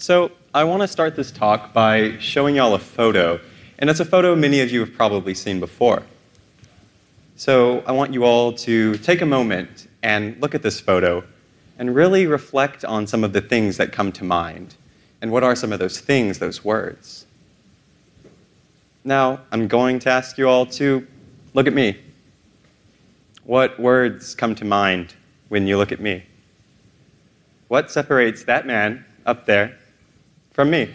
So, I want to start this talk by showing y'all a photo, and it's a photo many of you have probably seen before. So, I want you all to take a moment and look at this photo and really reflect on some of the things that come to mind. And what are some of those things, those words? Now, I'm going to ask you all to look at me. What words come to mind when you look at me? What separates that man up there from me?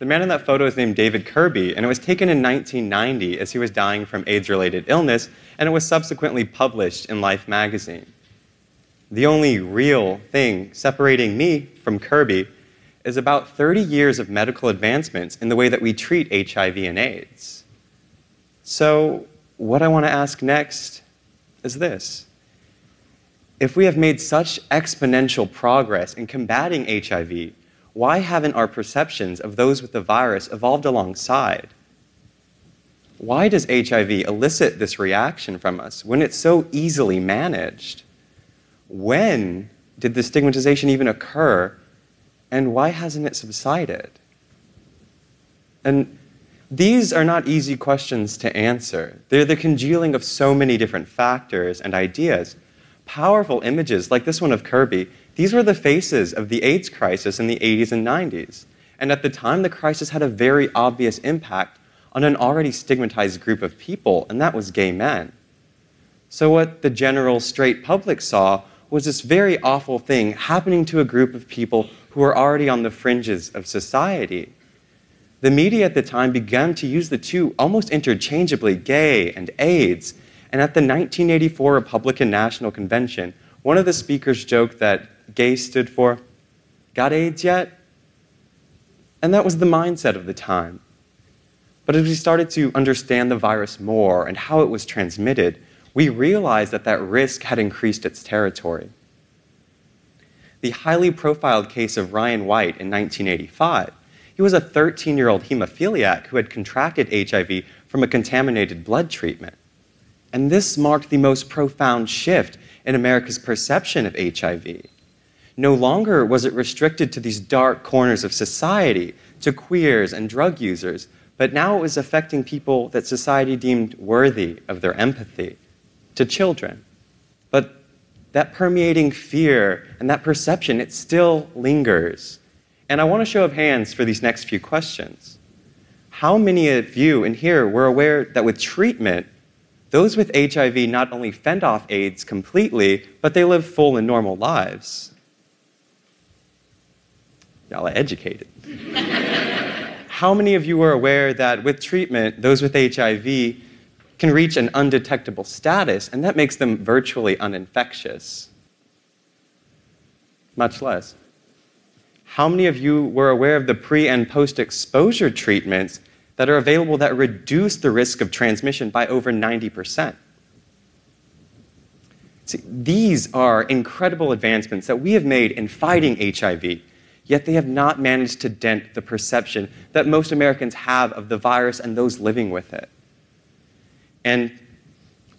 The man in that photo is named David Kirby, and it was taken in 1990 as he was dying from AIDS related illness, and it was subsequently published in Life magazine. The only real thing separating me from Kirby is about 30 years of medical advancements in the way that we treat HIV and AIDS. So, what I want to ask next is this If we have made such exponential progress in combating HIV, why haven't our perceptions of those with the virus evolved alongside? Why does HIV elicit this reaction from us when it's so easily managed? When did the stigmatization even occur, and why hasn't it subsided? And these are not easy questions to answer. They're the congealing of so many different factors and ideas. Powerful images, like this one of Kirby, these were the faces of the AIDS crisis in the 80s and 90s. And at the time, the crisis had a very obvious impact on an already stigmatized group of people, and that was gay men. So, what the general straight public saw was this very awful thing happening to a group of people who were already on the fringes of society. The media at the time began to use the two almost interchangeably, gay and AIDS. And at the 1984 Republican National Convention, one of the speakers joked that gay stood for, Got AIDS yet? And that was the mindset of the time. But as we started to understand the virus more and how it was transmitted, we realized that that risk had increased its territory. The highly profiled case of Ryan White in 1985 he was a 13 year old hemophiliac who had contracted HIV from a contaminated blood treatment. And this marked the most profound shift in America's perception of HIV. No longer was it restricted to these dark corners of society, to queers and drug users, but now it was affecting people that society deemed worthy of their empathy, to children. But that permeating fear and that perception, it still lingers. And I want a show of hands for these next few questions. How many of you in here were aware that with treatment, those with HIV not only fend off AIDS completely, but they live full and normal lives? Y'all are educated. How many of you were aware that with treatment, those with HIV can reach an undetectable status, and that makes them virtually uninfectious? Much less. How many of you were aware of the pre and post exposure treatments that are available that reduce the risk of transmission by over 90%? See, these are incredible advancements that we have made in fighting HIV, yet they have not managed to dent the perception that most Americans have of the virus and those living with it. And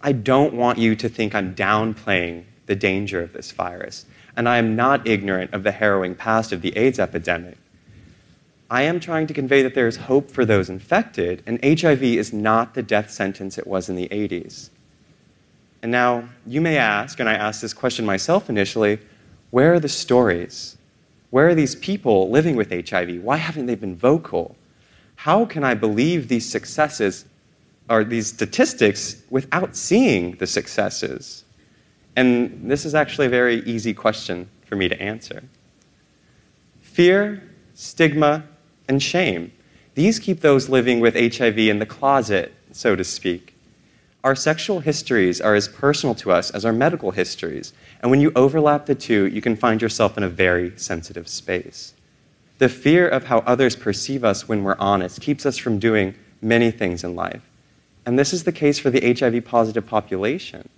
I don't want you to think I'm downplaying the danger of this virus and I am not ignorant of the harrowing past of the AIDS epidemic. I am trying to convey that there is hope for those infected, and HIV is not the death sentence it was in the 80s. And now, you may ask, and I asked this question myself initially where are the stories? Where are these people living with HIV? Why haven't they been vocal? How can I believe these successes or these statistics without seeing the successes? And this is actually a very easy question for me to answer. Fear, stigma, and shame. These keep those living with HIV in the closet, so to speak. Our sexual histories are as personal to us as our medical histories, and when you overlap the two, you can find yourself in a very sensitive space. The fear of how others perceive us when we're honest keeps us from doing many things in life. And this is the case for the HIV positive population.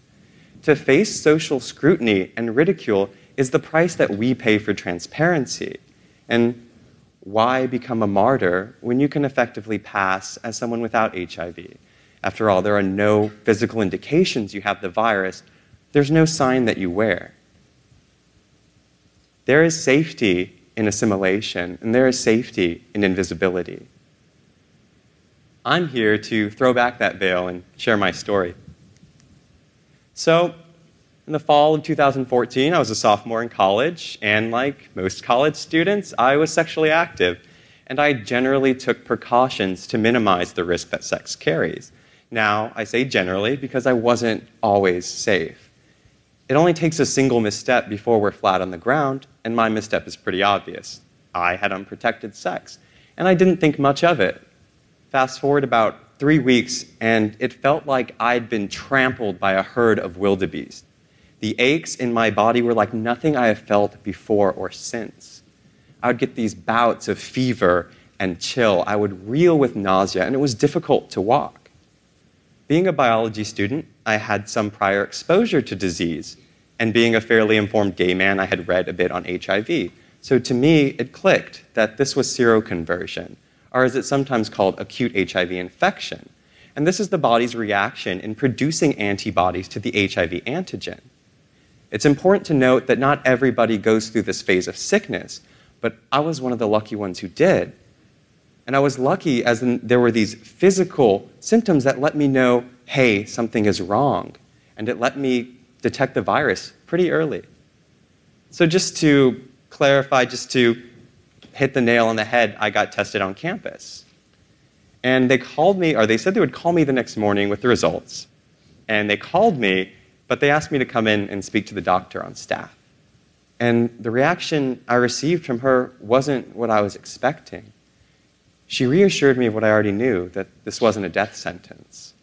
To face social scrutiny and ridicule is the price that we pay for transparency. And why become a martyr when you can effectively pass as someone without HIV? After all, there are no physical indications you have the virus, there's no sign that you wear. there is safety in assimilation, and there is safety in invisibility. I'm here to throw back that veil and share my story. So, in the fall of 2014, I was a sophomore in college, and like most college students, I was sexually active, and I generally took precautions to minimize the risk that sex carries. Now, I say generally because I wasn't always safe. It only takes a single misstep before we're flat on the ground, and my misstep is pretty obvious. I had unprotected sex, and I didn't think much of it. Fast forward about three weeks, and it felt like I'd been trampled by a herd of wildebeest. The aches in my body were like nothing I have felt before or since. I would get these bouts of fever and chill. I would reel with nausea, and it was difficult to walk. Being a biology student, I had some prior exposure to disease, and being a fairly informed gay man, I had read a bit on HIV. So to me, it clicked that this was seroconversion, or as it's sometimes called, acute HIV infection. And this is the body's reaction in producing antibodies to the HIV antigen. It's important to note that not everybody goes through this phase of sickness, but I was one of the lucky ones who did. And I was lucky as there were these physical symptoms that let me know, hey, something is wrong. And it let me detect the virus pretty early. So, just to clarify, just to hit the nail on the head, I got tested on campus. And they called me, or they said they would call me the next morning with the results. And they called me, but they asked me to come in and speak to the doctor on staff. And the reaction I received from her wasn't what I was expecting. She reassured me of what I already knew that this wasn't a death sentence.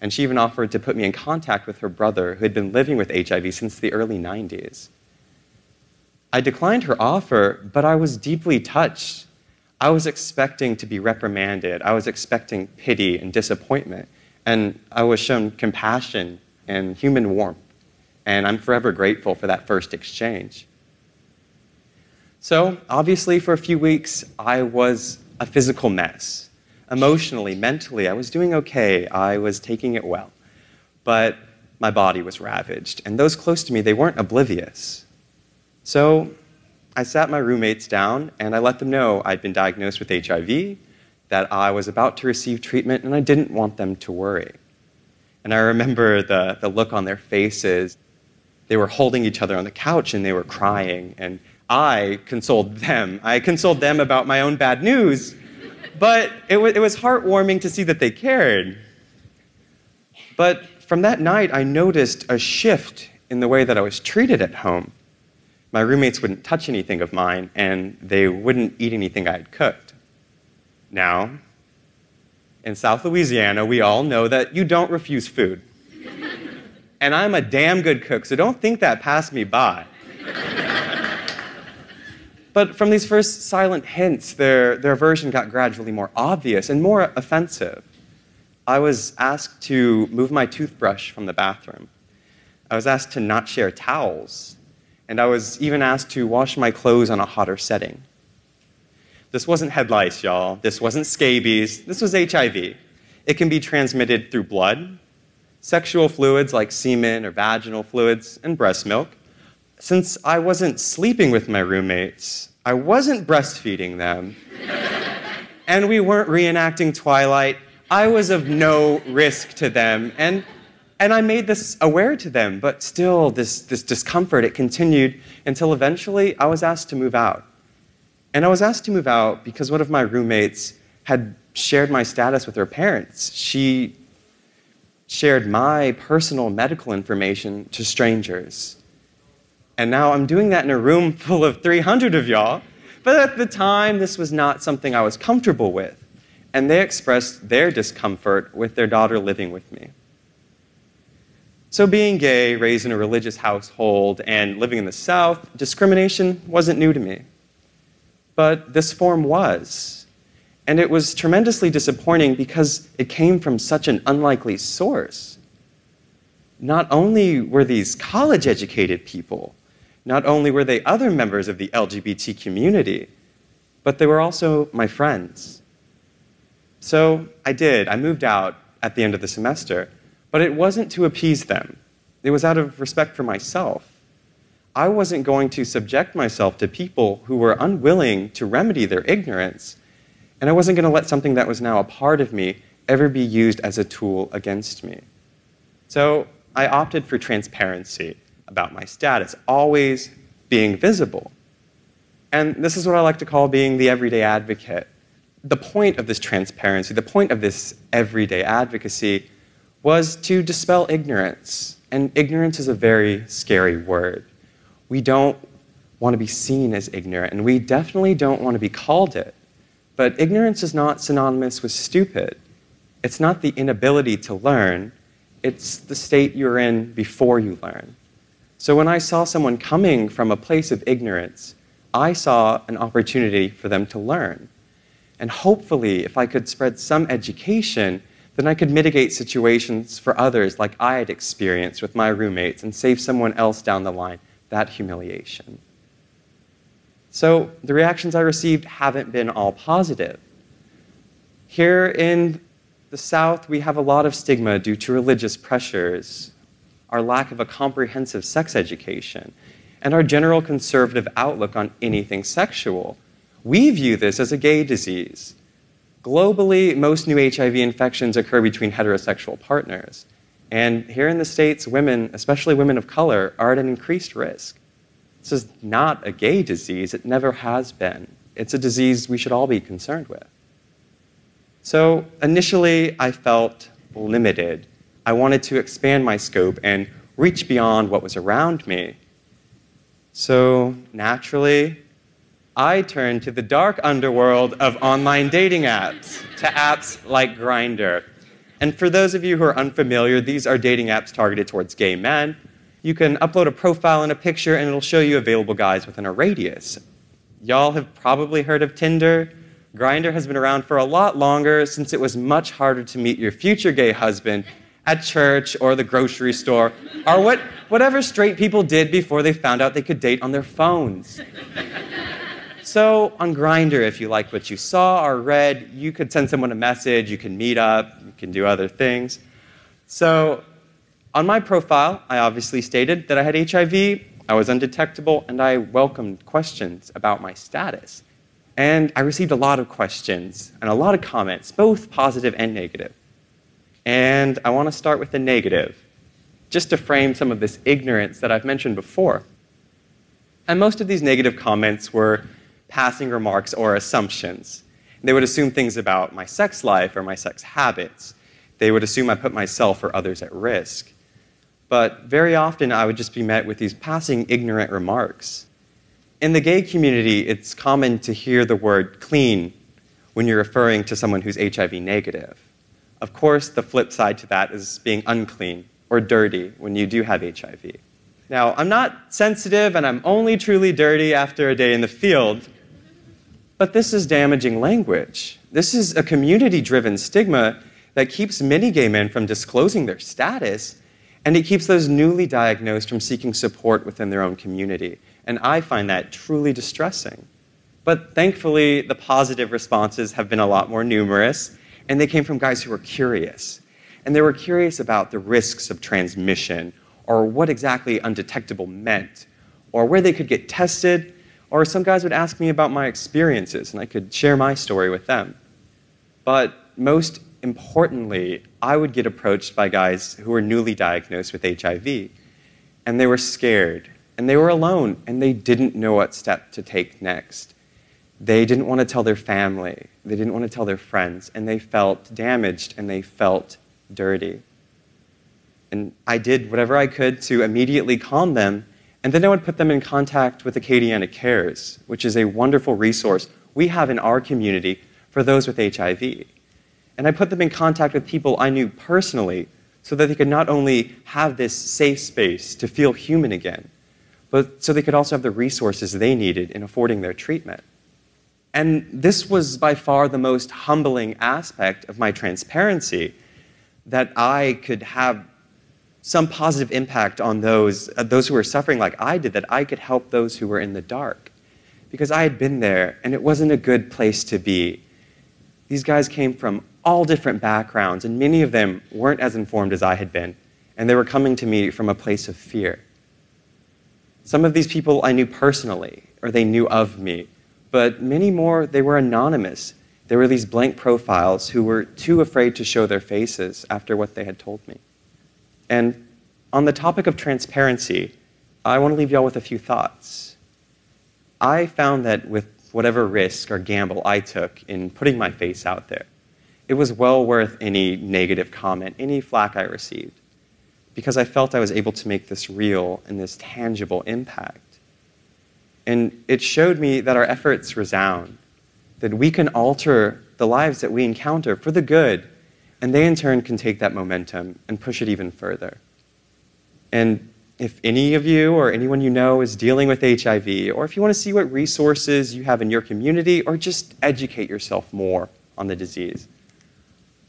And she even offered to put me in contact with her brother, who had been living with HIV since the early 90s. I declined her offer, but I was deeply touched. I was expecting to be reprimanded, I was expecting pity and disappointment, and I was shown compassion and human warmth. And I'm forever grateful for that first exchange. So, obviously, for a few weeks, I was a physical mess. Emotionally, mentally, I was doing okay. I was taking it well. But my body was ravaged, and those close to me, they weren't oblivious. So, I sat my roommates down and I let them know I'd been diagnosed with HIV, that I was about to receive treatment, and I didn't want them to worry. And I remember the, the look on their faces. They were holding each other on the couch and they were crying. And I consoled them. I consoled them about my own bad news, but it, w- it was heartwarming to see that they cared. But from that night, I noticed a shift in the way that I was treated at home. My roommates wouldn't touch anything of mine, and they wouldn't eat anything I had cooked. Now, in South Louisiana, we all know that you don't refuse food. and I'm a damn good cook, so don't think that passed me by. But from these first silent hints, their, their aversion got gradually more obvious and more offensive. I was asked to move my toothbrush from the bathroom. I was asked to not share towels. And I was even asked to wash my clothes on a hotter setting. This wasn't head lice, y'all. This wasn't scabies. This was HIV. It can be transmitted through blood, sexual fluids like semen or vaginal fluids, and breast milk. Since I wasn't sleeping with my roommates, I wasn't breastfeeding them, and we weren't reenacting Twilight. I was of no risk to them, and, and I made this aware to them, but still, this, this discomfort, it continued until eventually I was asked to move out. And I was asked to move out because one of my roommates had shared my status with her parents. She shared my personal medical information to strangers. And now I'm doing that in a room full of 300 of y'all. But at the time, this was not something I was comfortable with. And they expressed their discomfort with their daughter living with me. So, being gay, raised in a religious household, and living in the South, discrimination wasn't new to me. But this form was. And it was tremendously disappointing because it came from such an unlikely source. Not only were these college educated people, not only were they other members of the LGBT community, but they were also my friends. So I did. I moved out at the end of the semester, but it wasn't to appease them. It was out of respect for myself. I wasn't going to subject myself to people who were unwilling to remedy their ignorance, and I wasn't going to let something that was now a part of me ever be used as a tool against me. So I opted for transparency about my status, always being visible. And this is what I like to call being the everyday advocate. The point of this transparency, the point of this everyday advocacy, was to dispel ignorance. And ignorance is a very scary word. We don't want to be seen as ignorant, and we definitely don't want to be called it. But ignorance is not synonymous with stupid. It's not the inability to learn, it's the state you're in before you learn. So when I saw someone coming from a place of ignorance, I saw an opportunity for them to learn. And hopefully, if I could spread some education, then I could mitigate situations for others like I had experienced with my roommates and save someone else down the line that humiliation. So the reactions I received haven't been all positive. Here in the South, we have a lot of stigma due to religious pressures, our lack of a comprehensive sex education, and our general conservative outlook on anything sexual. We view this as a gay disease. Globally, most new HIV infections occur between heterosexual partners. And here in the States, women, especially women of color, are at an increased risk. This is not a gay disease, it never has been. It's a disease we should all be concerned with. So initially, I felt limited. I wanted to expand my scope and reach beyond what was around me. So naturally, I turned to the dark underworld of online dating apps, to apps like Grindr. And for those of you who are unfamiliar, these are dating apps targeted towards gay men. You can upload a profile and a picture, and it'll show you available guys within a radius. Y'all have probably heard of Tinder. Grindr has been around for a lot longer since it was much harder to meet your future gay husband at church or the grocery store or what, whatever straight people did before they found out they could date on their phones. So, on Grindr, if you like what you saw or read, you could send someone a message, you can meet up, you can do other things. So, on my profile, I obviously stated that I had HIV, I was undetectable, and I welcomed questions about my status. And I received a lot of questions and a lot of comments, both positive and negative. And I want to start with the negative, just to frame some of this ignorance that I've mentioned before. And most of these negative comments were passing remarks or assumptions. They would assume things about my sex life or my sex habits. They would assume I put myself or others at risk. But very often I would just be met with these passing ignorant remarks. In the gay community, it's common to hear the word clean when you're referring to someone who's HIV negative. Of course, the flip side to that is being unclean or dirty when you do have HIV. Now, I'm not sensitive and I'm only truly dirty after a day in the field, but this is damaging language. This is a community driven stigma that keeps many gay men from disclosing their status, and it keeps those newly diagnosed from seeking support within their own community. And I find that truly distressing. But thankfully, the positive responses have been a lot more numerous, and they came from guys who were curious. And they were curious about the risks of transmission, or what exactly undetectable meant, or where they could get tested, or some guys would ask me about my experiences, and I could share my story with them. But most importantly, I would get approached by guys who were newly diagnosed with HIV, and they were scared and they were alone and they didn't know what step to take next. They didn't want to tell their family, they didn't want to tell their friends, and they felt damaged and they felt dirty. And I did whatever I could to immediately calm them, and then I would put them in contact with Acadiana Cares, which is a wonderful resource we have in our community for those with HIV. And I put them in contact with people I knew personally so that they could not only have this safe space to feel human again, but so they could also have the resources they needed in affording their treatment. And this was by far the most humbling aspect of my transparency that I could have some positive impact on those, uh, those who were suffering like I did, that I could help those who were in the dark. Because I had been there and it wasn't a good place to be. These guys came from all different backgrounds, and many of them weren't as informed as I had been, and they were coming to me from a place of fear. Some of these people I knew personally, or they knew of me, but many more, they were anonymous. There were these blank profiles who were too afraid to show their faces after what they had told me. And on the topic of transparency, I want to leave y'all with a few thoughts. I found that with whatever risk or gamble I took in putting my face out there, it was well worth any negative comment, any flack I received, because I felt I was able to make this real and this tangible impact. And it showed me that our efforts resound, that we can alter the lives that we encounter for the good, and they in turn can take that momentum and push it even further. And if any of you or anyone you know is dealing with HIV, or if you want to see what resources you have in your community, or just educate yourself more on the disease,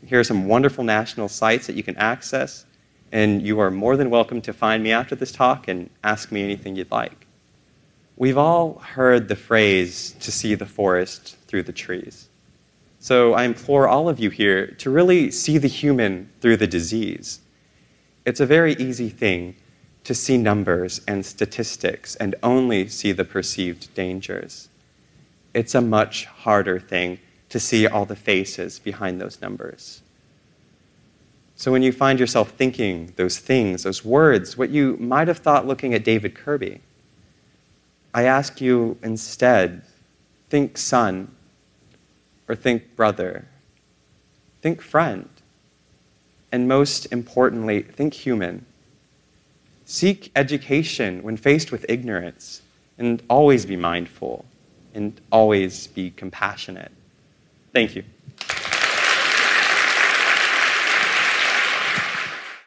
here are some wonderful national sites that you can access, and you are more than welcome to find me after this talk and ask me anything you'd like. We've all heard the phrase, to see the forest through the trees. So I implore all of you here to really see the human through the disease. It's a very easy thing to see numbers and statistics and only see the perceived dangers. It's a much harder thing to see all the faces behind those numbers. So when you find yourself thinking those things, those words, what you might have thought looking at David Kirby, I ask you instead think son or think brother, think friend, and most importantly, think human. Seek education when faced with ignorance, and always be mindful, and always be compassionate. Thank you.